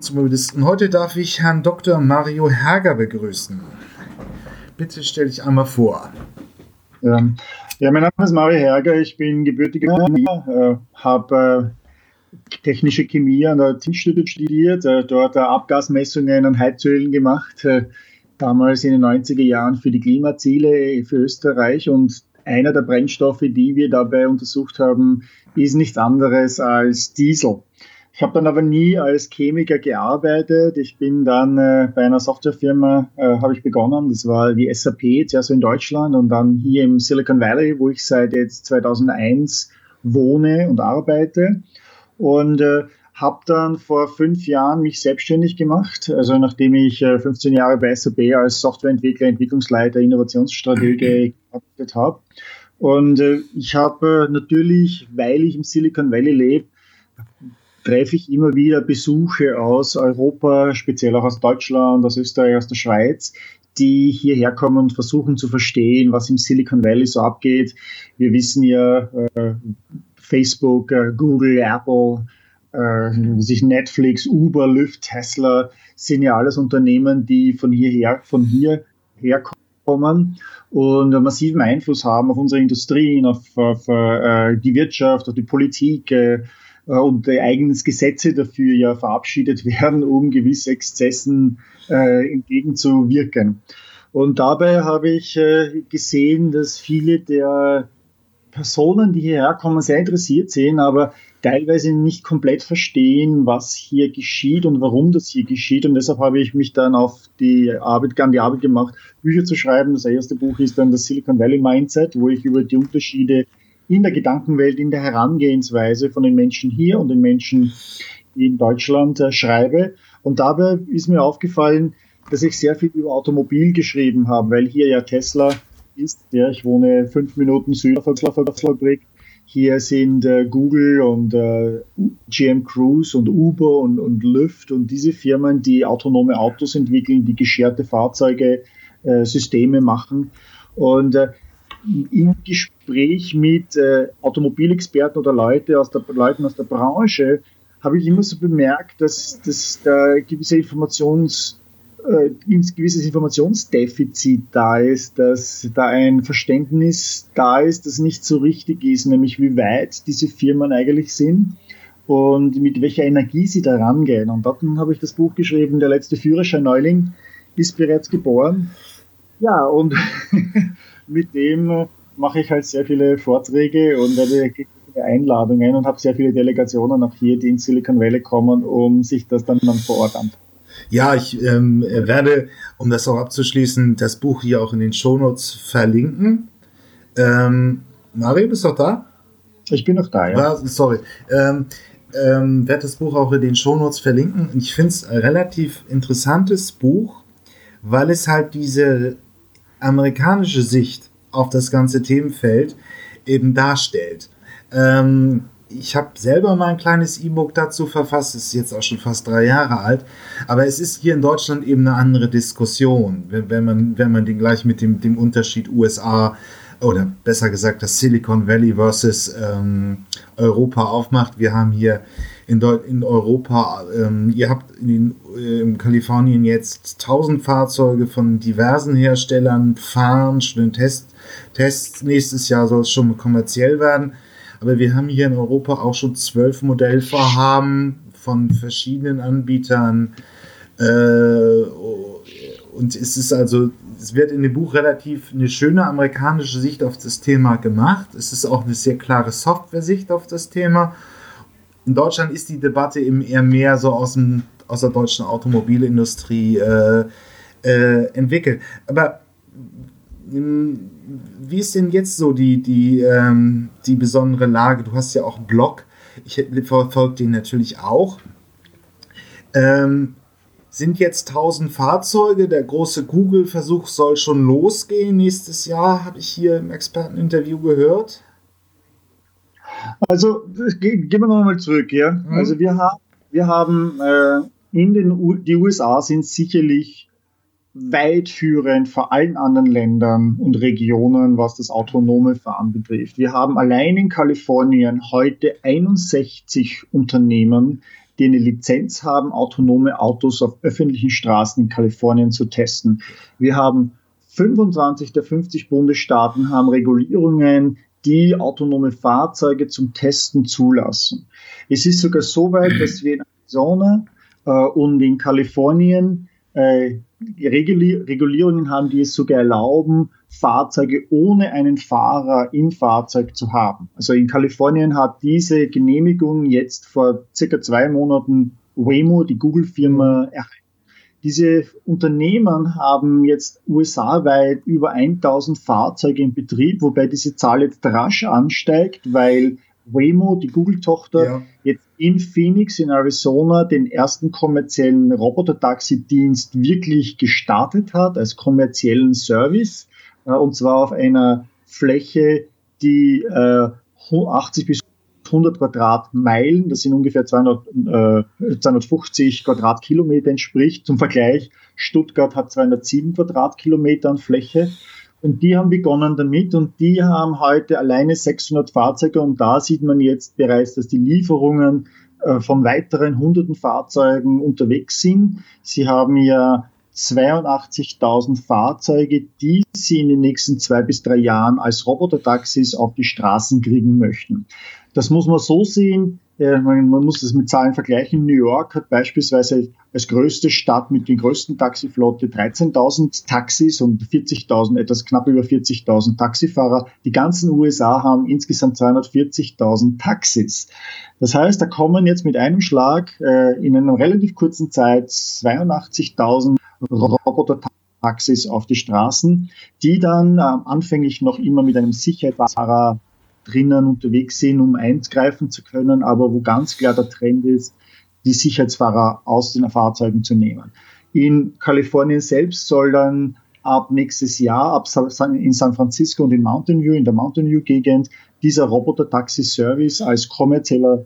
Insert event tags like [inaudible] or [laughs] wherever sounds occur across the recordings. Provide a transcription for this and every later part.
Automobilisten. Heute darf ich Herrn Dr. Mario Herger begrüßen. Bitte stell dich einmal vor. Ja, ja mein Name ist Mario Herger, ich bin gebürtiger äh, habe äh, technische Chemie an der Institut studiert, äh, dort Abgasmessungen an Heizölen gemacht, damals in den 90er Jahren für die Klimaziele für Österreich und einer der Brennstoffe, die wir dabei untersucht haben, ist nichts anderes als Diesel. Ich habe dann aber nie als Chemiker gearbeitet. Ich bin dann äh, bei einer Softwarefirma äh, habe ich begonnen. Das war die SAP, zuerst in Deutschland und dann hier im Silicon Valley, wo ich seit jetzt 2001 wohne und arbeite. Und äh, habe dann vor fünf Jahren mich selbstständig gemacht. Also nachdem ich äh, 15 Jahre bei SAP als Softwareentwickler, Entwicklungsleiter, Innovationsstratege gearbeitet habe. Und äh, ich habe äh, natürlich, weil ich im Silicon Valley lebe, treffe ich immer wieder Besuche aus Europa, speziell auch aus Deutschland, aus Österreich, aus der Schweiz, die hierher kommen und versuchen zu verstehen, was im Silicon Valley so abgeht. Wir wissen ja, äh, Facebook, äh, Google, Apple, äh, sich Netflix, Uber, Lyft, Tesla sind ja alles Unternehmen, die von hierher, von hier herkommen und massiven Einfluss haben auf unsere Industrien, auf, auf die Wirtschaft, auf die Politik, und äh, eigenes Gesetze dafür ja verabschiedet [laughs] werden, um gewisse Exzessen äh, entgegenzuwirken. Und dabei habe ich äh, gesehen, dass viele der Personen, die hierher kommen, sehr interessiert sind, aber teilweise nicht komplett verstehen, was hier geschieht und warum das hier geschieht. Und deshalb habe ich mich dann auf die Arbeit, an die Arbeit gemacht, Bücher zu schreiben. Das erste Buch ist dann das Silicon Valley Mindset, wo ich über die Unterschiede in der Gedankenwelt, in der Herangehensweise von den Menschen hier und den Menschen in Deutschland äh, schreibe. Und dabei ist mir aufgefallen, dass ich sehr viel über Automobil geschrieben habe, weil hier ja Tesla ist. Ja, ich wohne fünf Minuten südlich von Fabrik. Hier sind äh, Google und äh, GM Cruise und Uber und, und Lyft und diese Firmen, die autonome Autos entwickeln, die gescherte Fahrzeuge, äh, Systeme machen. Und äh, im Gespräch mit äh, Automobilexperten oder Leute aus der, Leuten aus der Branche habe ich immer so bemerkt, dass, dass da gewisse Informations, äh, gewisses Informationsdefizit da ist, dass da ein Verständnis da ist, das nicht so richtig ist, nämlich wie weit diese Firmen eigentlich sind und mit welcher Energie sie da rangehen. Und dann habe ich das Buch geschrieben, der letzte Führerschein Neuling ist bereits geboren. Ja, und [laughs] mit dem mache ich halt sehr viele Vorträge und werde Einladungen und habe sehr viele Delegationen auch hier, die in Silicon Valley kommen, um sich das dann, dann vor Ort anzuschauen. Ja, ich ähm, werde, um das auch abzuschließen, das Buch hier auch in den Shownotes verlinken. Ähm, Mario, bist du noch da? Ich bin noch da, ja. ja sorry. Ähm, ähm, werde das Buch auch in den Shownotes verlinken. Ich finde es ein relativ interessantes Buch, weil es halt diese amerikanische Sicht auf das ganze Themenfeld eben darstellt. Ähm, ich habe selber mal ein kleines E-Book dazu verfasst, ist jetzt auch schon fast drei Jahre alt, aber es ist hier in Deutschland eben eine andere Diskussion, wenn, wenn man, wenn man den gleich mit dem, dem Unterschied USA oder besser gesagt das Silicon Valley versus ähm, Europa aufmacht. Wir haben hier in, in Europa, ähm, ihr habt in, äh, in Kalifornien jetzt 1000 Fahrzeuge von diversen Herstellern fahren, schon Test, Tests. Nächstes Jahr soll es schon kommerziell werden. Aber wir haben hier in Europa auch schon zwölf Modellvorhaben von verschiedenen Anbietern. Äh, und es ist also, es wird in dem Buch relativ eine schöne amerikanische Sicht auf das Thema gemacht. Es ist auch eine sehr klare Software-Sicht auf das Thema in Deutschland ist die Debatte eher mehr so aus, dem, aus der deutschen Automobilindustrie äh, äh, entwickelt. Aber ähm, wie ist denn jetzt so die, die, ähm, die besondere Lage? Du hast ja auch einen Blog. Ich verfolge den natürlich auch. Ähm, sind jetzt 1000 Fahrzeuge. Der große Google-Versuch soll schon losgehen nächstes Jahr, habe ich hier im Experteninterview gehört. Also gehen wir nochmal zurück, ja. Mhm. Also wir haben, wir haben äh, in den U die USA sind sicherlich weit führend vor allen anderen Ländern und Regionen, was das autonome Fahren betrifft. Wir haben allein in Kalifornien heute 61 Unternehmen, die eine Lizenz haben, autonome Autos auf öffentlichen Straßen in Kalifornien zu testen. Wir haben 25 der 50 Bundesstaaten haben Regulierungen, die autonome Fahrzeuge zum Testen zulassen. Es ist sogar so weit, dass wir in Arizona äh, und in Kalifornien äh, Regulierungen haben, die es sogar erlauben, Fahrzeuge ohne einen Fahrer im Fahrzeug zu haben. Also in Kalifornien hat diese Genehmigung jetzt vor circa zwei Monaten Waymo, die Google-Firma, erhalten. Diese Unternehmen haben jetzt USA-weit über 1000 Fahrzeuge in Betrieb, wobei diese Zahl jetzt rasch ansteigt, weil Waymo, die Google-Tochter, ja. jetzt in Phoenix in Arizona den ersten kommerziellen Roboter-Taxi-Dienst wirklich gestartet hat als kommerziellen Service. Äh, und zwar auf einer Fläche, die 80 äh, bis 100 Quadratmeilen, das sind ungefähr 200, äh, 250 Quadratkilometer entspricht. Zum Vergleich, Stuttgart hat 207 Quadratkilometer an Fläche. Und die haben begonnen damit und die haben heute alleine 600 Fahrzeuge und da sieht man jetzt bereits, dass die Lieferungen äh, von weiteren hunderten Fahrzeugen unterwegs sind. Sie haben ja 82.000 Fahrzeuge, die sie in den nächsten zwei bis drei Jahren als Robotertaxis auf die Straßen kriegen möchten. Das muss man so sehen, man, man muss das mit Zahlen vergleichen. New York hat beispielsweise als größte Stadt mit den größten Taxiflotte 13.000 Taxis und 40.000, etwas knapp über 40.000 Taxifahrer. Die ganzen USA haben insgesamt 240.000 Taxis. Das heißt, da kommen jetzt mit einem Schlag äh, in einer relativ kurzen Zeit 82.000 Roboter-Taxis auf die Straßen, die dann äh, anfänglich noch immer mit einem Sicherheitsfahrer drinnen unterwegs sind, um eingreifen zu können, aber wo ganz klar der Trend ist, die Sicherheitsfahrer aus den Fahrzeugen zu nehmen. In Kalifornien selbst soll dann ab nächstes Jahr, ab in San Francisco und in Mountain View, in der Mountain View Gegend, dieser Roboter-Taxi-Service als kommerzieller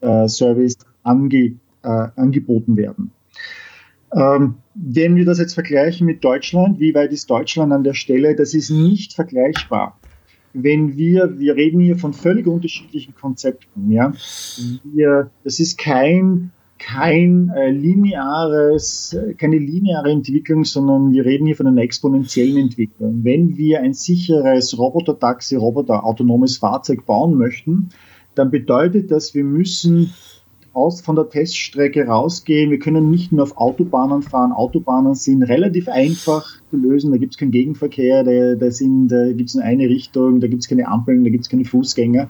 äh, Service ange, äh, angeboten werden. Ähm, wenn wir das jetzt vergleichen mit Deutschland, wie weit ist Deutschland an der Stelle? Das ist nicht vergleichbar wenn wir, wir reden hier von völlig unterschiedlichen Konzepten, ja. Wir, das ist kein, kein äh, lineares, keine lineare Entwicklung, sondern wir reden hier von einer exponentiellen Entwicklung. Wenn wir ein sicheres Roboter-Taxi, Roboter-autonomes Fahrzeug bauen möchten, dann bedeutet das, wir müssen aus von der Teststrecke rausgehen. Wir können nicht nur auf Autobahnen fahren. Autobahnen sind relativ einfach zu lösen. Da gibt es keinen Gegenverkehr, da, da, da gibt es nur eine Richtung, da gibt es keine Ampeln, da gibt es keine Fußgänger.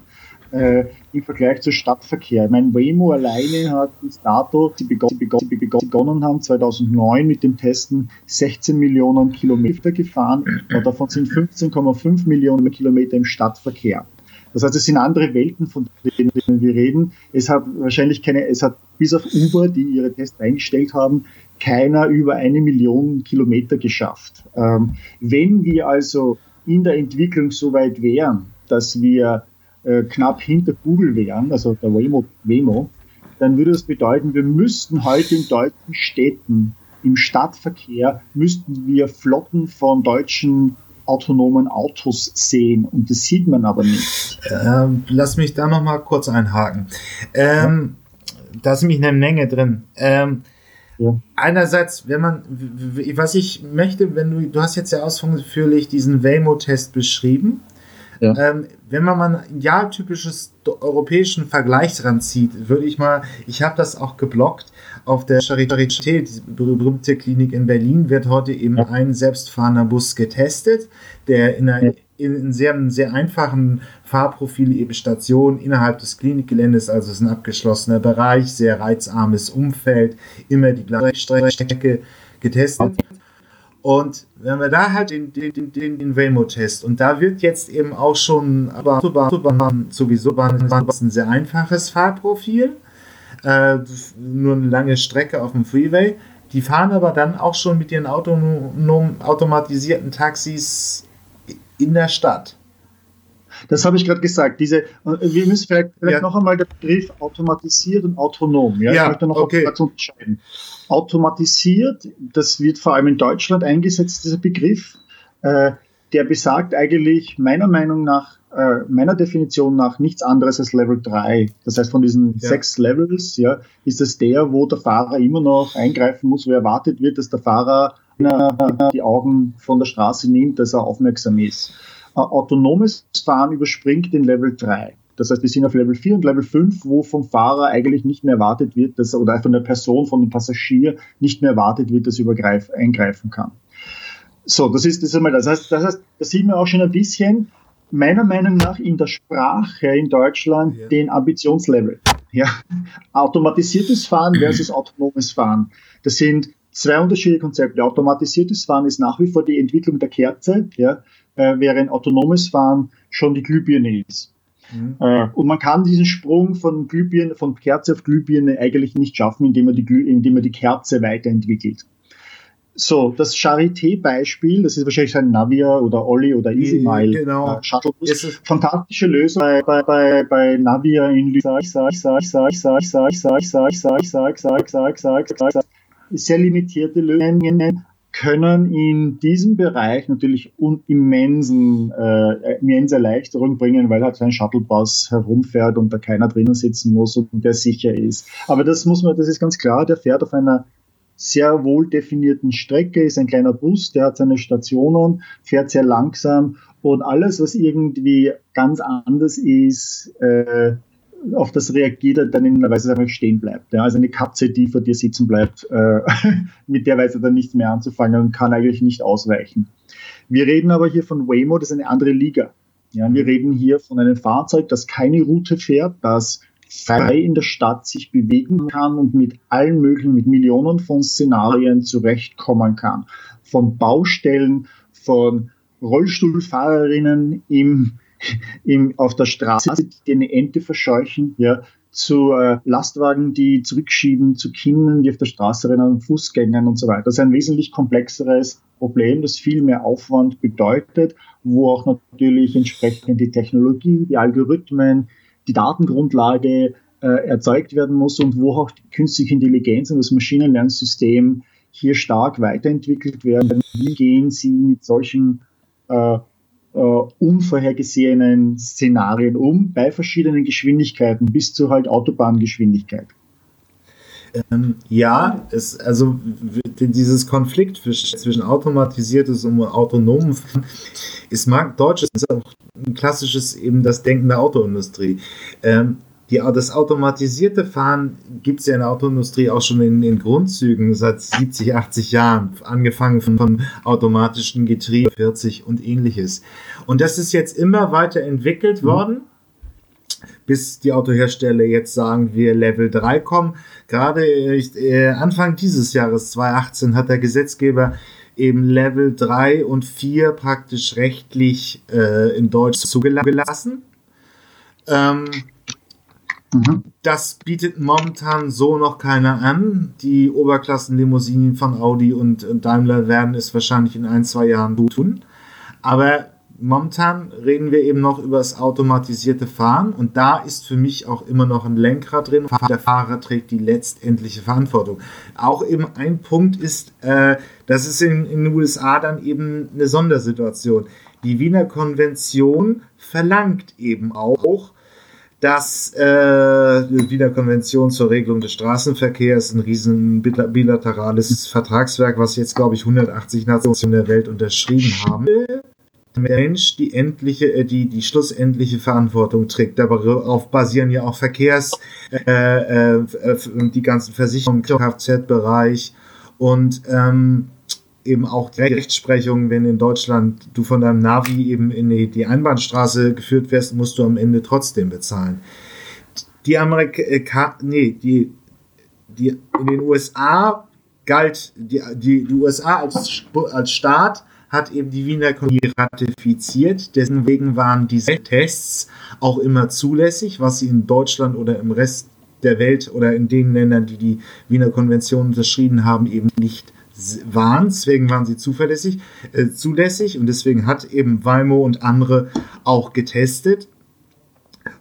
Äh, Im Vergleich zu Stadtverkehr. Mein Waymo alleine hat bis dato, sie, begonnen, sie begonnen haben 2009 mit dem Testen 16 Millionen Kilometer gefahren und davon sind 15,5 Millionen Kilometer im Stadtverkehr. Das heißt, es sind andere Welten, von denen wir reden. Es hat wahrscheinlich keine, es hat bis auf Uber, die ihre Tests eingestellt haben, keiner über eine Million Kilometer geschafft. Ähm, wenn wir also in der Entwicklung so weit wären, dass wir äh, knapp hinter Google wären, also der Waymo, Waymo, dann würde das bedeuten, wir müssten heute in deutschen Städten im Stadtverkehr müssten wir Flotten von deutschen autonomen Autos sehen und das sieht man aber nicht. Ähm, lass mich da noch mal kurz einhaken. Ähm, ja. Da ist nämlich eine Menge drin. Ähm, ja. Einerseits, wenn man, was ich möchte, wenn du, du hast jetzt ja ausführlich diesen Waymo-Test beschrieben. Ja. Ähm, wenn man mal ein idealtypisches europäischen Vergleich ranzieht, würde ich mal, ich habe das auch geblockt, auf der Charité, die berühmte Klinik in Berlin, wird heute eben ja. ein selbstfahrender Bus getestet, der in einer in sehr, sehr einfachen Fahrprofil eben Station innerhalb des Klinikgeländes, also es ist ein abgeschlossener Bereich, sehr reizarmes Umfeld, immer die gleiche Strecke getestet. Und wenn wir da halt den, den, den, den Waymo-Test und da wird jetzt eben auch schon, aber sowieso ein sehr einfaches Fahrprofil, äh, nur eine lange Strecke auf dem Freeway. Die fahren aber dann auch schon mit ihren autonom, automatisierten Taxis in der Stadt. Das habe ich gerade gesagt. Diese, äh, wir müssen vielleicht, vielleicht ja. noch einmal den Begriff automatisiert und autonom. Ja, ja ich möchte noch okay. unterscheiden. Automatisiert, das wird vor allem in Deutschland eingesetzt, dieser Begriff. Äh, der besagt eigentlich meiner Meinung nach äh, meiner Definition nach nichts anderes als Level 3. Das heißt, von diesen ja. sechs Levels ja, ist es der, wo der Fahrer immer noch eingreifen muss, wo erwartet wird, dass der Fahrer die Augen von der Straße nimmt, dass er aufmerksam ist. Äh, autonomes Fahren überspringt den Level 3. Das heißt, wir sind auf Level 4 und Level 5, wo vom Fahrer eigentlich nicht mehr erwartet wird, dass, oder von der Person, von dem Passagier nicht mehr erwartet wird, dass er eingreifen kann. So, das ist das einmal. Das heißt, das heißt, da sieht man auch schon ein bisschen, meiner Meinung nach in der Sprache in Deutschland ja. den Ambitionslevel. Ja, automatisiertes Fahren versus autonomes Fahren. Das sind zwei unterschiedliche Konzepte. Automatisiertes Fahren ist nach wie vor die Entwicklung der Kerze, ja, äh, während autonomes Fahren schon die Glühbirne ist. Mhm. Äh, und man kann diesen Sprung von Glühbirne, von Kerze auf Glühbirne eigentlich nicht schaffen, indem man die, Glüh, indem man die Kerze weiterentwickelt. So, das Charité-Beispiel, das ist wahrscheinlich ein Navia oder Olli oder EasyMile genau. äh, Shuttlebus. Fantastische Lösung bei, bei, bei, bei Navia in sag, sag, sag, sag, sag, sag, sag, sag, sag, sag, sag, sag, sag, sag, sehr limitierte Lösungen können in diesem Bereich natürlich immensen, äh, immense Erleichterung bringen, weil halt so ein Shuttlebus herumfährt und da keiner drinnen sitzen muss und der sicher ist. Aber das muss man, das ist ganz klar, der fährt auf einer sehr wohl definierten Strecke, ist ein kleiner Bus, der hat seine Stationen, fährt sehr langsam und alles, was irgendwie ganz anders ist, äh, auf das reagiert er dann in einer Weise einfach stehen bleibt. Ja, also eine Katze, die vor dir sitzen bleibt, äh, [laughs] mit der Weise dann nichts mehr anzufangen und kann eigentlich nicht ausweichen. Wir reden aber hier von Waymo, das ist eine andere Liga. Ja, wir reden hier von einem Fahrzeug, das keine Route fährt, das frei in der Stadt sich bewegen kann und mit allen möglichen, mit Millionen von Szenarien zurechtkommen kann. Von Baustellen, von Rollstuhlfahrerinnen im im, auf der Straße, die eine Ente verscheuchen, ja, zu äh, Lastwagen, die zurückschieben, zu Kindern, die auf der Straße rennen, Fußgängern und so weiter. Das ist ein wesentlich komplexeres Problem, das viel mehr Aufwand bedeutet, wo auch natürlich entsprechend die Technologie, die Algorithmen, die Datengrundlage äh, erzeugt werden muss und wo auch die künstliche Intelligenz und das Maschinenlernsystem hier stark weiterentwickelt werden. Wie gehen Sie mit solchen äh, äh, unvorhergesehenen Szenarien um, bei verschiedenen Geschwindigkeiten bis zu halt Autobahngeschwindigkeit. Ähm, ja, es, also dieses Konflikt zwischen automatisiertes und autonomem ist mag deutsch ist auch ein klassisches eben das Denken der Autoindustrie. Ähm, die, das automatisierte Fahren gibt es ja in der Autoindustrie auch schon in den Grundzügen seit 70, 80 Jahren, angefangen von, von automatischen Getrieben 40 und ähnliches. Und das ist jetzt immer weiter entwickelt mhm. worden, bis die Autohersteller jetzt sagen, wir Level 3 kommen. Gerade äh, Anfang dieses Jahres, 2018, hat der Gesetzgeber eben Level 3 und 4 praktisch rechtlich äh, in Deutsch zugelassen. Ähm, Mhm. Das bietet momentan so noch keiner an. Die Oberklassenlimousinen von Audi und Daimler werden es wahrscheinlich in ein, zwei Jahren tun. Aber momentan reden wir eben noch über das automatisierte Fahren und da ist für mich auch immer noch ein Lenkrad drin. Der Fahrer trägt die letztendliche Verantwortung. Auch eben ein Punkt ist, äh, das ist in, in den USA dann eben eine Sondersituation. Die Wiener Konvention verlangt eben auch, dass äh, Wiener Konvention zur Regelung des Straßenverkehrs ein riesen bilaterales Vertragswerk, was jetzt, glaube ich, 180 Nationen der Welt unterschrieben haben. Der Mensch die endliche, äh, die, die schlussendliche Verantwortung trägt. Darauf basieren ja auch Verkehrs, äh, äh, die ganzen Versicherungen, Kfz-Bereich und ähm, eben auch die Rechtsprechung, wenn in Deutschland du von deinem Navi eben in die, Einbahnstraße geführt wirst, musst du am Ende trotzdem bezahlen. Die Amerika, äh, nee, die, die in den USA galt, die, die, die USA als, als Staat hat eben die Wiener Konvention ratifiziert. Deswegen waren diese Tests auch immer zulässig, was sie in Deutschland oder im Rest der Welt oder in den Ländern, die die Wiener Konvention unterschrieben haben, eben nicht waren, deswegen waren sie zuverlässig, äh, zulässig und deswegen hat eben Waymo und andere auch getestet.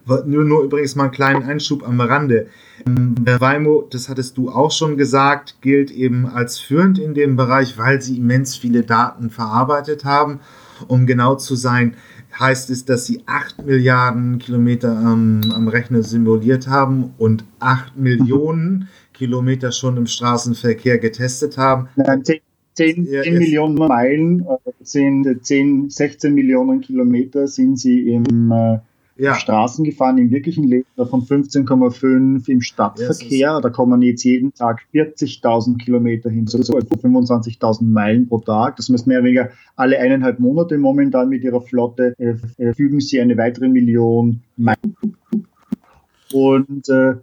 Nur, nur übrigens mal einen kleinen Einschub am Rande. Ähm, Waymo, das hattest du auch schon gesagt, gilt eben als führend in dem Bereich, weil sie immens viele Daten verarbeitet haben. Um genau zu sein, heißt es, dass sie 8 Milliarden Kilometer am, am Rechner simuliert haben und 8 Millionen Kilometer schon im Straßenverkehr getestet haben. Nein, 10, 10, 10 Millionen Meilen, sind 10, 16 Millionen Kilometer sind sie im äh, ja. Straßen gefahren, im wirklichen Leben, davon 15,5 im Stadtverkehr. Ja, da kommen jetzt jeden Tag 40.000 Kilometer hin, so 25.000 Meilen pro Tag. Das heißt mehr oder weniger alle eineinhalb Monate momentan mit ihrer Flotte äh, äh, fügen sie eine weitere Million Meilen. Und äh,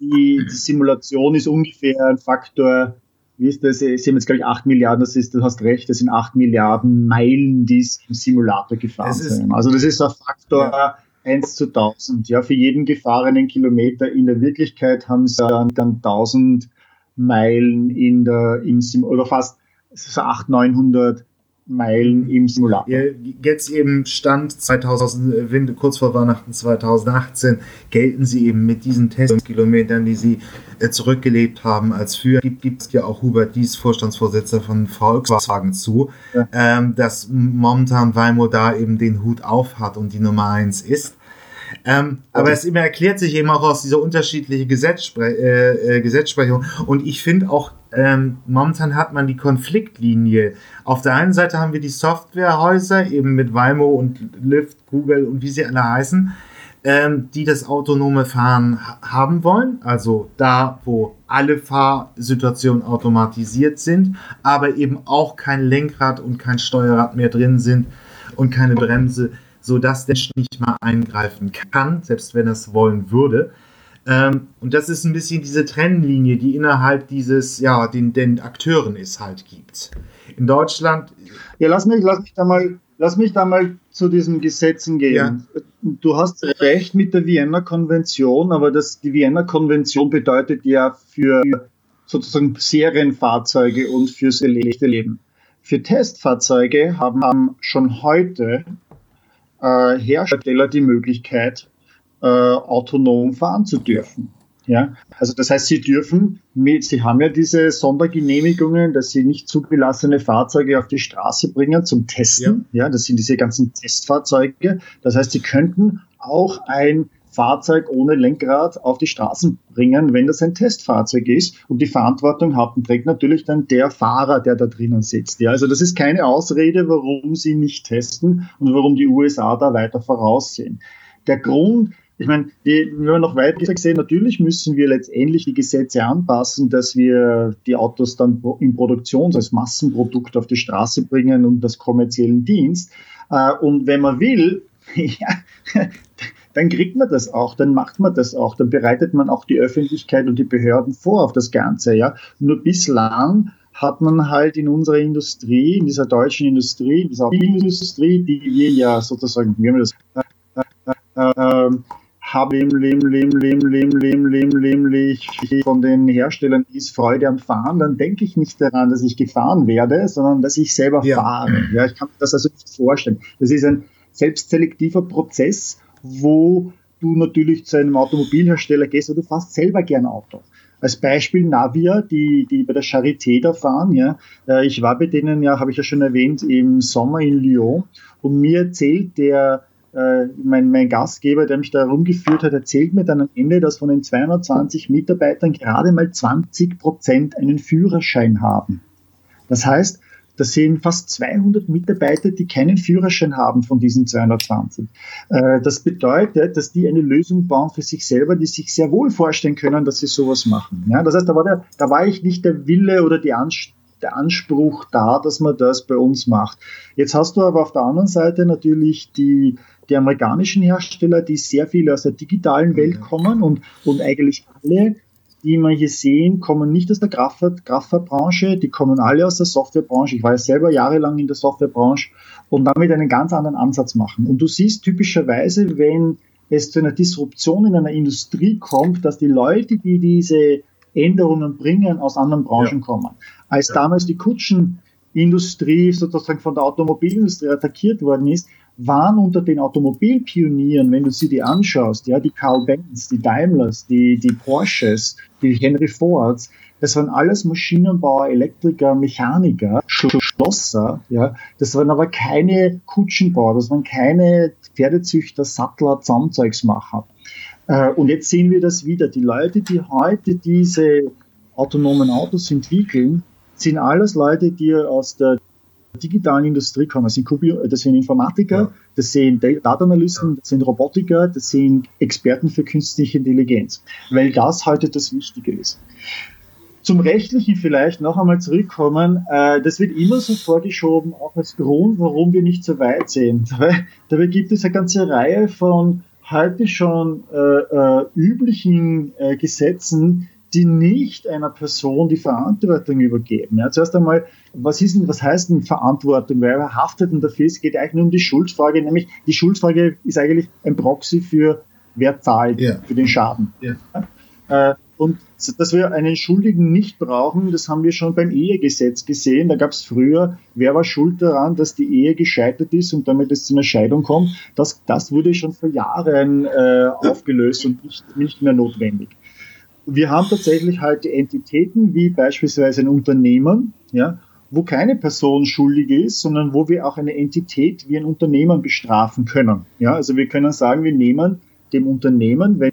die, die Simulation ist ungefähr ein Faktor wie ist das? Sie haben jetzt, glaube ich, 8 Milliarden, das ist, du hast recht, das sind 8 Milliarden Meilen, die es im Simulator gefahren sind. Also das ist ein Faktor ja. 1 zu 1000. Ja, für jeden gefahrenen Kilometer in der Wirklichkeit haben sie dann, dann 1000 Meilen in der, im Sim oder fast so 800, 900 Meilen im Simulator. Jetzt eben Stand 2000, kurz vor Weihnachten 2018, gelten sie eben mit diesen Testkilometern, die sie äh, zurückgelebt haben als für. Gibt, gibt es ja auch Hubert Dies, Vorstandsvorsitzender von Volkswagen zu, ja. ähm, dass momentan Waymo da eben den Hut auf hat und die Nummer eins ist. Ähm, aber es immer erklärt sich eben auch aus dieser unterschiedlichen Gesetzspre äh, äh, Gesetzsprechung. Und ich finde auch, ähm, momentan hat man die Konfliktlinie. Auf der einen Seite haben wir die Softwarehäuser, eben mit Waymo und Lyft, Google und wie sie alle heißen, ähm, die das autonome Fahren haben wollen. Also da, wo alle Fahrsituationen automatisiert sind, aber eben auch kein Lenkrad und kein Steuerrad mehr drin sind und keine Bremse sodass der nicht mal eingreifen kann, selbst wenn er es wollen würde. Ähm, und das ist ein bisschen diese Trennlinie, die innerhalb dieses, ja, den, den Akteuren es halt gibt. In Deutschland. Ja, lass mich, lass mich da mal, lass mich da mal zu diesen Gesetzen gehen. Ja. Du hast recht mit der Vienna Konvention, aber das, die Vienna Konvention bedeutet ja für sozusagen Serienfahrzeuge und fürs echte Leben. Für Testfahrzeuge haben schon heute äh, Hersteller die Möglichkeit, äh, autonom fahren zu dürfen. Ja, also das heißt, sie dürfen, mit, sie haben ja diese Sondergenehmigungen, dass sie nicht zugelassene Fahrzeuge auf die Straße bringen zum Testen. Ja, ja das sind diese ganzen Testfahrzeuge. Das heißt, sie könnten auch ein Fahrzeug ohne Lenkrad auf die Straßen bringen, wenn das ein Testfahrzeug ist. Und die Verantwortung hat und trägt natürlich dann der Fahrer, der da drinnen sitzt. Ja, also das ist keine Ausrede, warum sie nicht testen und warum die USA da weiter voraussehen. Der Grund, ich meine, die, wenn wir noch weiter sehen, natürlich müssen wir letztendlich die Gesetze anpassen, dass wir die Autos dann in Produktion, als Massenprodukt auf die Straße bringen und das kommerziellen Dienst. Äh, und wenn man will, [laughs] ja, dann kriegt man das auch, dann macht man das auch, dann bereitet man auch die Öffentlichkeit und die Behörden vor auf das Ganze, ja. Nur bislang hat man halt in unserer Industrie, in dieser deutschen Industrie, in dieser Industrie, die wir ja sozusagen, wie haben wir das, äh, äh, lem, lämlich von den Herstellern ist Freude am Fahren, dann denke ich nicht daran, dass ich gefahren werde, sondern dass ich selber ja. fahre. Ja, ich kann mir das also nicht vorstellen. Das ist ein selbstselektiver Prozess wo du natürlich zu einem Automobilhersteller gehst, aber du fährst selber gern Auto. Als Beispiel Navia, die, die bei der Charité da fahren, ja. Äh, ich war bei denen ja, habe ich ja schon erwähnt, im Sommer in Lyon und mir erzählt der, äh, mein, mein Gastgeber, der mich da rumgeführt hat, erzählt mir dann am Ende, dass von den 220 Mitarbeitern gerade mal 20 Prozent einen Führerschein haben. Das heißt, das sind fast 200 Mitarbeiter, die keinen Führerschein haben von diesen 220. Äh, das bedeutet, dass die eine Lösung bauen für sich selber, die sich sehr wohl vorstellen können, dass sie sowas machen. Das heißt, da war, der, da war ich nicht der Wille oder Anst der Anspruch da, dass man das bei uns macht. Jetzt hast du aber auf der anderen Seite natürlich die, die amerikanischen Hersteller, die sehr viel aus der digitalen Welt kommen und, und eigentlich alle die wir hier sehen, kommen nicht aus der Kraftfahrtbranche, die kommen alle aus der Softwarebranche. Ich war ja selber jahrelang in der Softwarebranche und damit einen ganz anderen Ansatz machen. Und du siehst typischerweise, wenn es zu einer Disruption in einer Industrie kommt, dass die Leute, die diese Änderungen bringen, aus anderen Branchen ja. kommen. Als ja. damals die Kutschenindustrie sozusagen von der Automobilindustrie attackiert worden ist, waren unter den Automobilpionieren, wenn du sie dir anschaust, ja, die Carl Benz, die Daimlers, die, die Porsches, die Henry Fords, das waren alles Maschinenbauer, Elektriker, Mechaniker, Schlosser, ja. Das waren aber keine Kutschenbauer, das waren keine Pferdezüchter, Sattler, Zaumzeugsmacher. Äh, und jetzt sehen wir das wieder. Die Leute, die heute diese autonomen Autos entwickeln, sind alles Leute, die aus der digitalen Industrie kommen. Das sind, das sind Informatiker, ja. das sind Data Analysten, das sind Robotiker, das sind Experten für künstliche Intelligenz, weil das heute das Wichtige ist. Zum Rechtlichen vielleicht noch einmal zurückkommen. Äh, das wird immer so vorgeschoben, auch als Grund, warum wir nicht so weit sind. [laughs] Dabei, gibt es eine ganze Reihe von heute schon äh, äh, üblichen äh, Gesetzen, die nicht einer Person die Verantwortung übergeben. Ja, zuerst einmal, was, ist denn, was heißt denn Verantwortung? Wer haftet denn dafür? Es geht eigentlich nur um die Schuldfrage, nämlich die Schuldfrage ist eigentlich ein Proxy für wer zahlt yeah. für den Schaden. Yeah. Äh, und dass wir einen Schuldigen nicht brauchen, das haben wir schon beim Ehegesetz gesehen. Da gab es früher, wer war schuld daran, dass die Ehe gescheitert ist und damit es zu einer Scheidung kommt. Das, das wurde schon vor Jahren äh, aufgelöst und nicht, nicht mehr notwendig. Wir haben tatsächlich halt Entitäten wie beispielsweise ein Unternehmen, ja, wo keine Person schuldig ist, sondern wo wir auch eine Entität wie ein Unternehmen bestrafen können. Ja, also wir können sagen, wir nehmen dem Unternehmen, wenn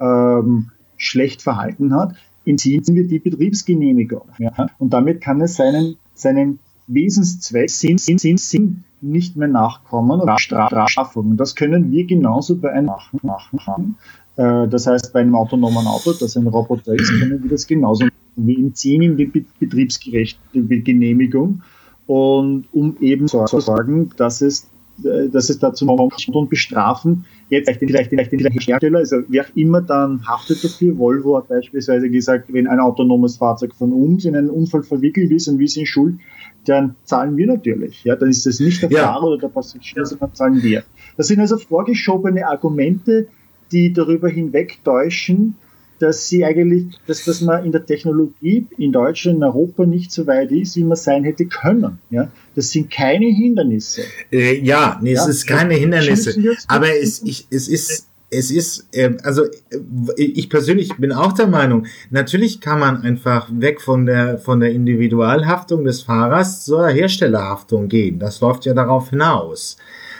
ähm, schlecht verhalten hat, entziehen wir die Betriebsgenehmigung. Ja? Und damit kann es seinen, seinen Wesenszweck, Sinn, Sinn, Sinn, Sinn nicht mehr nachkommen oder Strafung. Das können wir genauso bei einem machen. machen. Äh, das heißt, bei einem autonomen Auto, das ein Roboter ist, können wir das genauso machen. Wir entziehen ihm die betriebsgerechte Genehmigung und um eben zu sagen, dass es äh, dass es dazu kommt und bestrafen jetzt vielleicht, vielleicht den Hersteller, also wer auch immer dann haftet dafür. Volvo hat beispielsweise gesagt, wenn ein autonomes Fahrzeug von uns in einen Unfall verwickelt ist und wir sind schuld, dann zahlen wir natürlich. Ja, dann ist das nicht der ja. Fahrer oder der Passagier, sondern zahlen wir. Das sind also vorgeschobene Argumente, die darüber hinwegtäuschen, dass sie eigentlich, dass, dass man in der Technologie in Deutschland, in Europa nicht so weit ist, wie man sein hätte können. Ja? Das sind keine Hindernisse. Äh, ja, nee, ja? es ist keine Hindernisse. Aber es, ich, es ist, es ist, äh, also äh, ich persönlich bin auch der Meinung, natürlich kann man einfach weg von der, von der Individualhaftung des Fahrers zur Herstellerhaftung gehen. Das läuft ja darauf hinaus.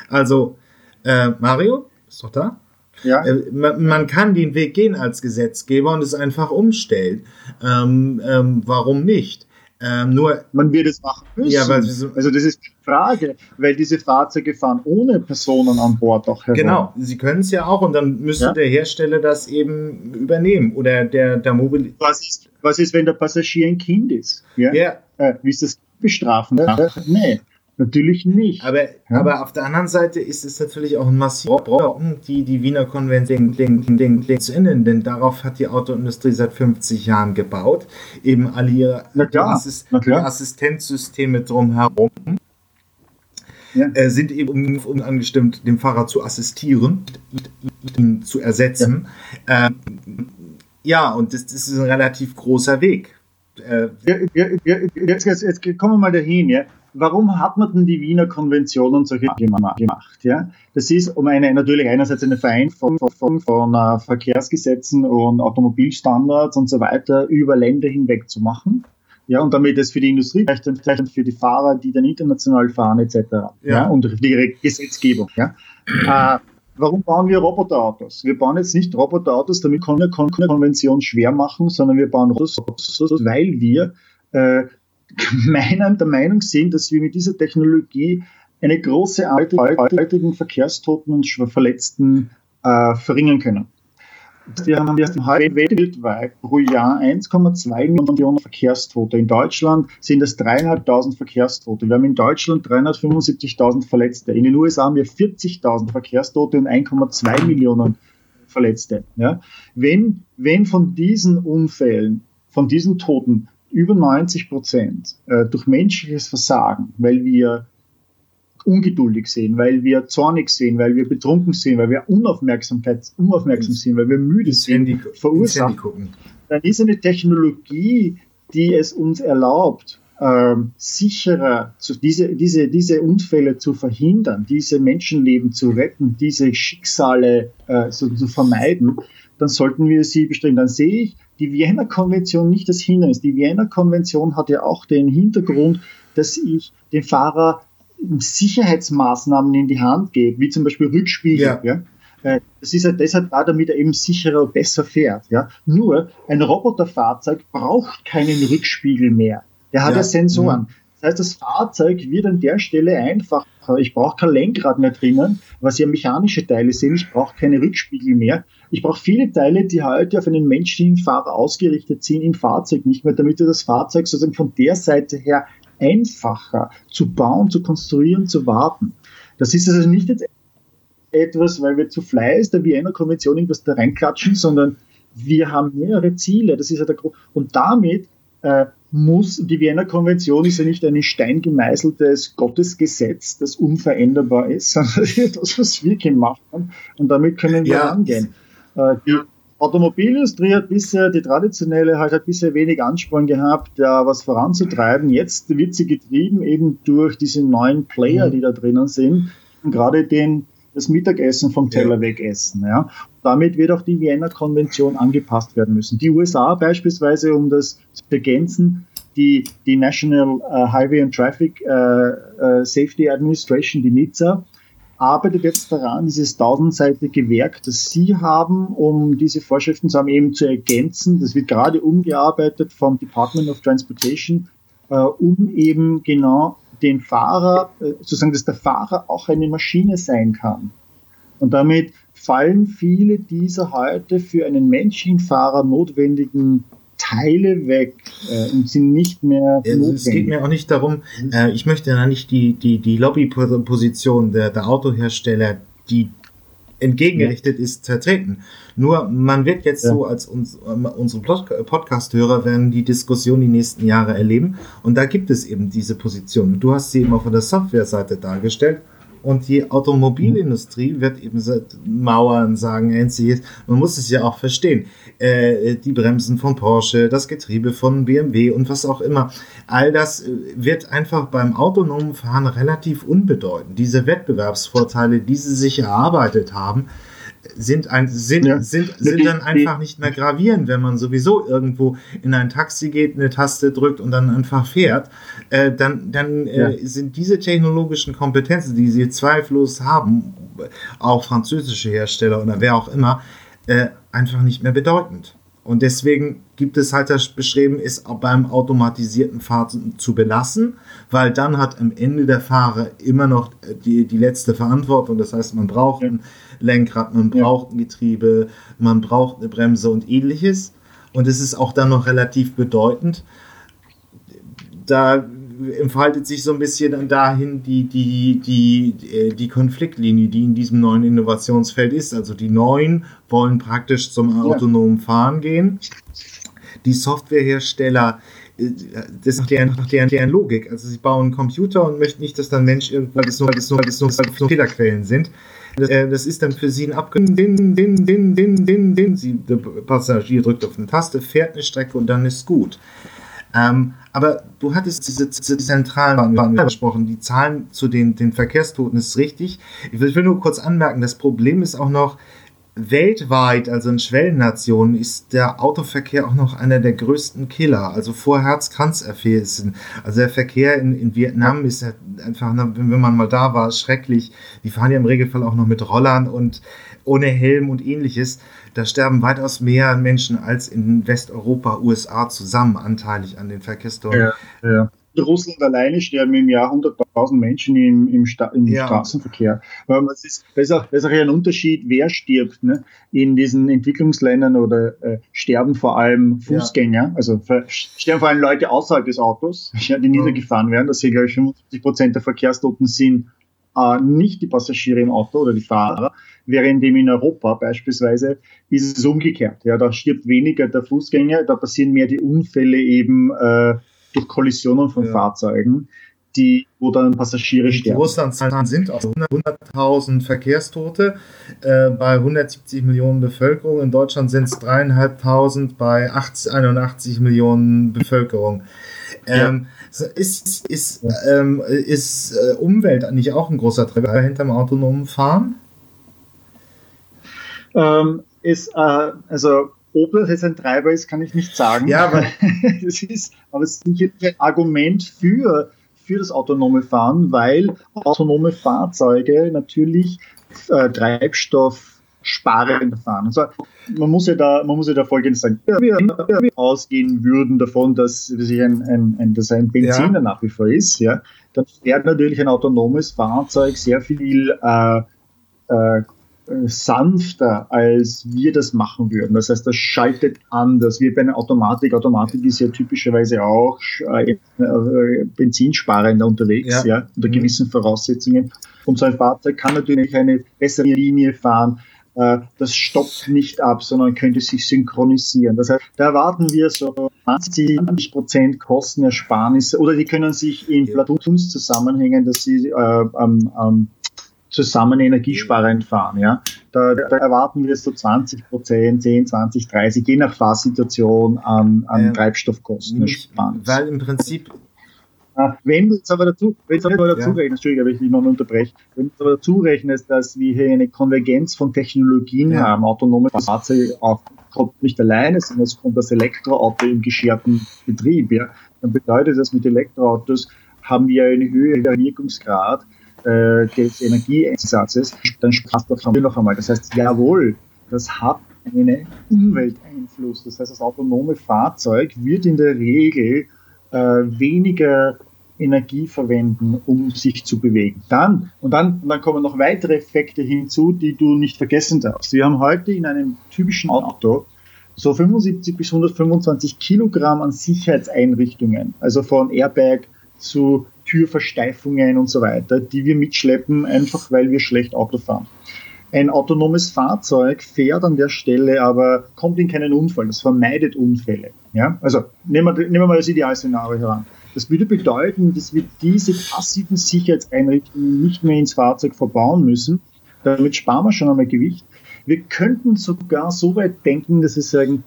Also, äh, Mario, ist doch da? Ja. Äh, man, man, kann den Weg gehen als Gesetzgeber und es einfach umstellen. Ähm, ähm, warum nicht? Ähm, nur man wird es machen müssen. Ja, weil, also das ist die Frage, weil diese Fahrzeuge fahren ohne Personen an Bord auch herum. Genau, sie können es ja auch und dann müsste ja? der Hersteller das eben übernehmen oder der, der Mobil. Was ist, was ist, wenn der Passagier ein Kind ist? Ja. ja. Äh, wie ist das bestrafen? Ja. Nee. Natürlich nicht. Aber, ja? aber auf der anderen Seite ist es natürlich auch ein massiver Brocken, die die Wiener Konvention zu ändern, denn darauf hat die Autoindustrie seit 50 Jahren gebaut. Eben alle ihre Assist Assistenzsysteme drumherum ja. äh, sind eben um, angestimmt, dem Fahrer zu assistieren, ihn zu ersetzen. Ja, ähm, ja und das, das, ist ein relativ großer Weg. Äh, jetzt, jetzt, jetzt kommen wir mal dahin, ja warum hat man denn die Wiener Konvention und solche gemacht? Ja? Das ist, um eine, natürlich einerseits eine Vereinfachung von, von, von uh, Verkehrsgesetzen und Automobilstandards und so weiter über Länder hinweg zu machen. Ja, und damit es für die Industrie und für die Fahrer, die dann international fahren, etc. Ja. ja und die Gesetzgebung. Ja. [clears throat] Äh, warum bauen wir Roboterautos? Wir bauen jetzt nicht Roboterautos, damit können wir Konvention schwer machen, sondern wir bauen Autos, weil wir äh, meinen, der Meinung sind, dass wir mit dieser Technologie eine große Anzahl Verkehrstoten und Verletzten äh, verringern können. Wir haben weltweit pro Jahr 1,2 Millionen Verkehrstote. In Deutschland sind es dreieinhalbtausend Verkehrstote. Wir haben in Deutschland 375.000 Verletzte. In den USA haben wir 40.000 Verkehrstote und 1,2 Millionen Verletzte. Ja? Wenn, wenn von diesen Unfällen, von diesen Toten über 90 Prozent äh, durch menschliches Versagen, weil wir ungeduldig sind, weil wir zornig sind, weil wir betrunken sind, weil wir Unaufmerksamkeit, unaufmerksam sind, weil wir müde sind, Handy, verursachen, dann ist eine Technologie, die es uns erlaubt, ähm, sicherer, zu, diese, diese, diese Unfälle zu verhindern, diese Menschenleben zu retten, diese Schicksale äh, so, zu vermeiden, dann sollten wir sie bestimmen. Dann sehe ich die Vienna Konvention nicht das Hindernis. Die Vienna Konvention hat ja auch den Hintergrund, dass ich den Fahrer Sicherheitsmaßnahmen in die Hand gebe, wie zum Beispiel Rückspiegel. Ja. ja? Äh, das ist ja deshalb da, damit er eben sicherer und besser fährt. Ja? Nur ein Roboterfahrzeug braucht keinen Rückspiegel mehr. Der hat ja, ja Sensoren. Mhm. Das heißt, das Fahrzeug wird an der Stelle einfacher. Ich brauche kein Lenkrad mehr drinnen, was ja mechanische Teile sind. Ich brauche keine Rückspiegel mehr. Ich brauche viele Teile, die heute auf einen menschlichen Fahrer ausgerichtet sind, im Fahrzeug nicht mehr, damit wir das Fahrzeug sozusagen von der Seite her einfacher zu bauen, zu konstruieren, zu warten. Das ist also nicht jetzt etwas, weil wir zu Fleiß der Vienna Konvention irgendwas da reinklatschen, sondern wir haben mehrere Ziele. Das ist ja der Grund. Und damit äh, muss, die Wiener Konvention ist ja nicht ein in Stein gemeißeltes Gottesgesetz, das unveränderbar ist, [laughs] sondern das, was wir gemacht haben. Und damit können wir ja. rangehen. Äh, die Automobilindustrie hat bisher, die traditionelle, halt, hat bisher wenig Ansporn gehabt, da was voranzutreiben. Jetzt wird sie getrieben eben durch diese neuen Player, mhm. die da drinnen sind. Und gerade den das Mittagessen vom Teller ja. wegessen. Ja. Damit wird auch die Vienna Konvention angepasst werden müssen. Die USA beispielsweise, um das zu ergänzen, die, die National uh, Highway and Traffic uh, uh, Safety Administration, die NHTSA, arbeitet jetzt daran, dieses tausendseitige Werk, das Sie haben, um diese Vorschriften zu haben, eben zu ergänzen. Das wird gerade umgearbeitet vom Department of Transportation, um eben genau den Fahrer, äh, sozusagen, dass der Fahrer auch eine Maschine sein kann. Und damit fallen viele dieser heute für einen Menschenfahrer notwendigen Teile weg äh, und sind nicht mehr notwendig. Es geht mir auch nicht darum, äh, ich möchte ja nicht die, die, die Lobbyposition der, der Autohersteller, die entgegengerichtet ja. ist, vertreten. Nur man wird jetzt ja. so als uns, unsere Podcast-Hörer werden die Diskussion die nächsten Jahre erleben und da gibt es eben diese Position. Du hast sie eben auch von der Software-Seite dargestellt und die Automobilindustrie wird eben Mauern sagen, NCs. Man muss es ja auch verstehen. Äh, die Bremsen von Porsche, das Getriebe von BMW und was auch immer. All das äh, wird einfach beim autonomen Fahren relativ unbedeutend. Diese Wettbewerbsvorteile, die sie sich erarbeitet haben, sind, ein, sind, ja. sind, sind dann einfach nicht mehr gravierend, wenn man sowieso irgendwo in ein Taxi geht, eine Taste drückt und dann einfach fährt. Äh, dann dann äh, ja. sind diese technologischen Kompetenzen, die sie zweifellos haben, auch französische Hersteller oder wer auch immer, äh, einfach nicht mehr bedeutend. Und deswegen gibt es halt das Bestreben, es beim automatisierten Fahren zu belassen, weil dann hat am Ende der Fahrer immer noch die, die letzte Verantwortung. Das heißt, man braucht ein Lenkrad, man braucht ein Getriebe, man braucht eine Bremse und ähnliches. Und es ist auch dann noch relativ bedeutend. Da entfaltet sich so ein bisschen dann dahin die, die, die, äh, die Konfliktlinie, die in diesem neuen Innovationsfeld ist. Also die Neuen wollen praktisch zum autonomen Fahren gehen. Die Softwarehersteller äh, das ist deren, deren, deren Logik. Also sie bauen einen Computer und möchten nicht, dass dann Mensch irgendwann das nur, das nur, das nur Fehlerquellen sind. Das, äh, das, ist dann für sie ein Abgewinn. Den, den, den, den, den, den. Sie, der Passagier drückt auf eine Taste, fährt eine Strecke und dann ist gut. Ähm, aber du hattest diese, diese zentralen Bahnen gesprochen. Die Zahlen zu den, den Verkehrstoten ist richtig. Ich will nur kurz anmerken, das Problem ist auch noch, weltweit, also in Schwellennationen, ist der Autoverkehr auch noch einer der größten Killer, also vor Herz-Kranz-Erfäßen. Also der Verkehr in, in Vietnam ist ja einfach, wenn man mal da war, schrecklich. Die fahren ja im Regelfall auch noch mit Rollern und ohne Helm und ähnliches. Da sterben weitaus mehr Menschen als in Westeuropa, USA zusammen anteilig an den Verkehrstoten. Ja, ja. In Russland alleine sterben im Jahr 100.000 Menschen im, im, Sta im ja. Straßenverkehr. Das ist, das, ist auch, das ist auch ein Unterschied, wer stirbt. Ne? In diesen Entwicklungsländern oder äh, sterben vor allem Fußgänger, ja. also sterben vor allem Leute außerhalb des Autos, [laughs] die niedergefahren werden. Das sind, glaube ich, 50 Prozent der Verkehrstoten sind äh, nicht die Passagiere im Auto oder die Fahrer, währenddem in Europa beispielsweise ist es umgekehrt. Ja, da stirbt weniger der Fußgänger, da passieren mehr die Unfälle eben äh, durch Kollisionen von ja. Fahrzeugen. die, wo dann Passagiere sterben. Die Russlandzahlen sind auch 100.000 Verkehrstote äh, bei 170 Millionen Bevölkerung. In Deutschland sind es 3.500 bei 80, 81 Millionen Bevölkerung. Ähm, ja. Ist, ist, ähm, ist äh, Umwelt eigentlich auch ein großer Treiber hinterm autonomen Fahren? Ähm, ist, äh, also ob das jetzt ein Treiber ist, kann ich nicht sagen. Ja, aber [laughs] es ist, aber es ist ein Argument für, für das autonome Fahren, weil autonome Fahrzeuge natürlich äh, Treibstoff sparender fahren. Also man muss ja da, man muss ja da folgendes sagen. Wenn wir ausgehen würden davon, dass, dass, ein, ein, ein, dass ein Benziner ja. nach wie vor ist, ja, dann fährt natürlich ein autonomes Fahrzeug sehr viel äh, äh, sanfter, als wir das machen würden. Das heißt, das schaltet anders, wie bei einer Automatik. Automatik ist ja typischerweise auch äh, äh benzinsparender unterwegs, ja, ja unter mhm. gewissen Voraussetzungen. Und so ein Fahrzeug kann natürlich eine bessere Linie fahren. Äh, das stoppt nicht ab, sondern könnte sich synchronisieren. Das heißt, da erwarten wir so 20 Prozent Kostenersparnisse oder die können sich in Platons zusammenhängen, dass sie äh, ähm, ähm, zusammen energiesparend fahren. Ja? Da, da erwarten wir so 20 Prozent, 10, 20, 30, je nach Fahrsituation an, an ähm, Treibstoffkosten ersparen. Weil im Prinzip ah, wenn du jetzt aber dazu, wenn du aber dazu ja. rechnest, Entschuldigung, wenn ich dich noch unterbreche, wenn du aber dazu rechnest, dass wir hier eine Konvergenz von Technologien ja. haben, autonome Fahrzeuge auch kommt nicht alleine, sondern es kommt das Elektroauto im gescherten Betrieb, ja, dann bedeutet das mit Elektroautos haben wir eine höhere Wirkungsgrad äh, des Energieeinsatzes, dann passt das noch einmal. Das heißt, jawohl, das hat einen Umwelteinfluss. Das heißt, das autonome Fahrzeug wird in der Regel äh, weniger Energie verwenden, um sich zu bewegen. Dann, und dann, und dann kommen noch weitere Effekte hinzu, die du nicht vergessen darfst. Wir haben heute in einem typischen Auto so 75 bis 125 Kilogramm an Sicherheitseinrichtungen, also von Airbag zu Türversteifungen und so weiter, die wir mitschleppen, einfach weil wir schlecht Auto fahren. Ein autonomes Fahrzeug fährt an der Stelle, aber kommt in keinen Unfall. Das vermeidet Unfälle. Ja? Also nehmen wir, nehmen wir mal das Idealszenario heran. Das würde bedeuten, dass wir diese passiven Sicherheitseinrichtungen nicht mehr ins Fahrzeug verbauen müssen. Damit sparen wir schon einmal Gewicht. Wir könnten sogar so weit denken, dass wir sagen,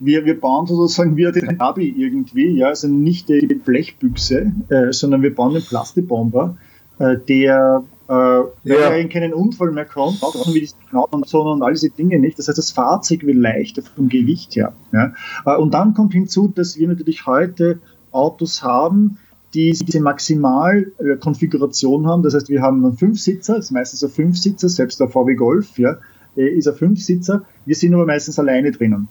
wir, wir bauen sozusagen wie den Abi irgendwie, ja, also nicht die Blechbüchse, äh, sondern wir bauen den Plastibomber, äh, der, äh, wenn ja. er in keinen Unfall mehr kommt, brauchen wir die Knoten und all diese Dinge nicht. Das heißt, das Fahrzeug wird leichter vom Gewicht her. Ja. Äh, und dann kommt hinzu, dass wir natürlich heute Autos haben, die diese Maximalkonfiguration haben. Das heißt, wir haben einen Fünfsitzer, das ist meistens ein Fünfsitzer, selbst der VW Golf, ja, äh, ist ein Fünfsitzer. Wir sind aber meistens alleine drinnen.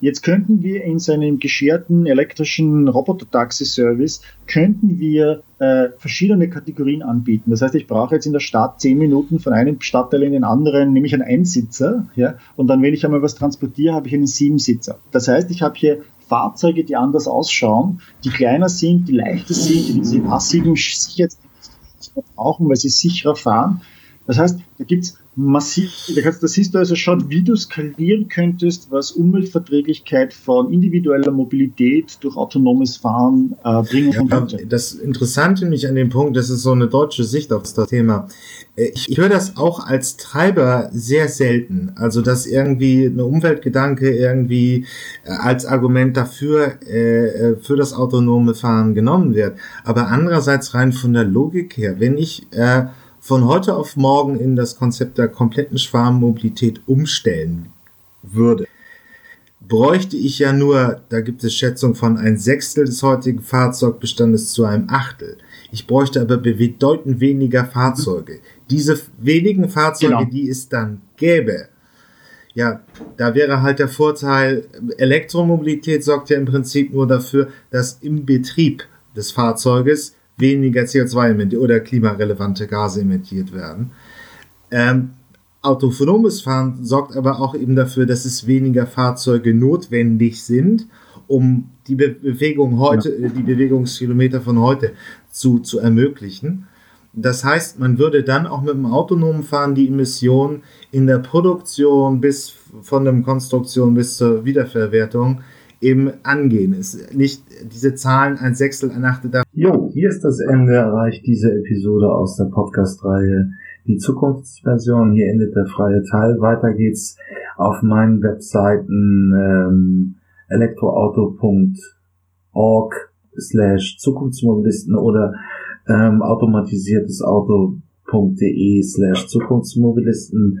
Jetzt könnten wir in seinem gescherten elektrischen Roboter-Taxi-Service könnten wir äh, verschiedene Kategorien anbieten. Das heißt, ich brauche jetzt in der Stadt zehn Minuten von einem Stadtteil in den anderen, nämlich einen Einsitzer, ja, und dann, wenn ich einmal was transportiere, habe ich einen Siebensitzer. Das heißt, ich habe hier Fahrzeuge, die anders ausschauen, die kleiner sind, die leichter sind, die diese passiven Sicherheits brauchen, weil sie sicherer fahren. Das heißt, da gibt's massiv, da siehst du also schon, wie du skalieren könntest, was Umweltverträglichkeit von individueller Mobilität durch autonomes Fahren äh, bringen ja, könnte. Das Interessante mich an dem Punkt, das ist so eine deutsche Sicht auf das Thema. Äh, ich, ich höre das auch als Treiber sehr selten. Also, dass irgendwie eine Umweltgedanke irgendwie äh, als Argument dafür, äh, für das autonome Fahren genommen wird. Aber andererseits rein von der Logik her, wenn ich äh, von heute auf morgen in das Konzept der kompletten Schwarmmobilität umstellen würde, bräuchte ich ja nur, da gibt es Schätzung von ein Sechstel des heutigen Fahrzeugbestandes zu einem Achtel. Ich bräuchte aber bedeutend weniger Fahrzeuge. Diese wenigen Fahrzeuge, genau. die es dann gäbe, ja, da wäre halt der Vorteil, Elektromobilität sorgt ja im Prinzip nur dafür, dass im Betrieb des Fahrzeuges weniger CO2 oder klimarelevante Gase emittiert werden. Ähm, autonomes Fahren sorgt aber auch eben dafür, dass es weniger Fahrzeuge notwendig sind, um die Be Bewegung heute, ja. die Bewegungskilometer von heute zu, zu ermöglichen. Das heißt, man würde dann auch mit dem autonomen Fahren die Emissionen in der Produktion bis von der Konstruktion bis zur Wiederverwertung eben angehen. Es nicht diese Zahlen ein Sechstel, ein Achtel da. Jo, hier ist das Ende erreicht diese Episode aus der Podcast-Reihe Die Zukunftsversion. Hier endet der freie Teil. Weiter geht's auf meinen Webseiten ähm, elektroauto.org slash Zukunftsmobilisten oder ähm, automatisiertes Auto.de slash Zukunftsmobilisten.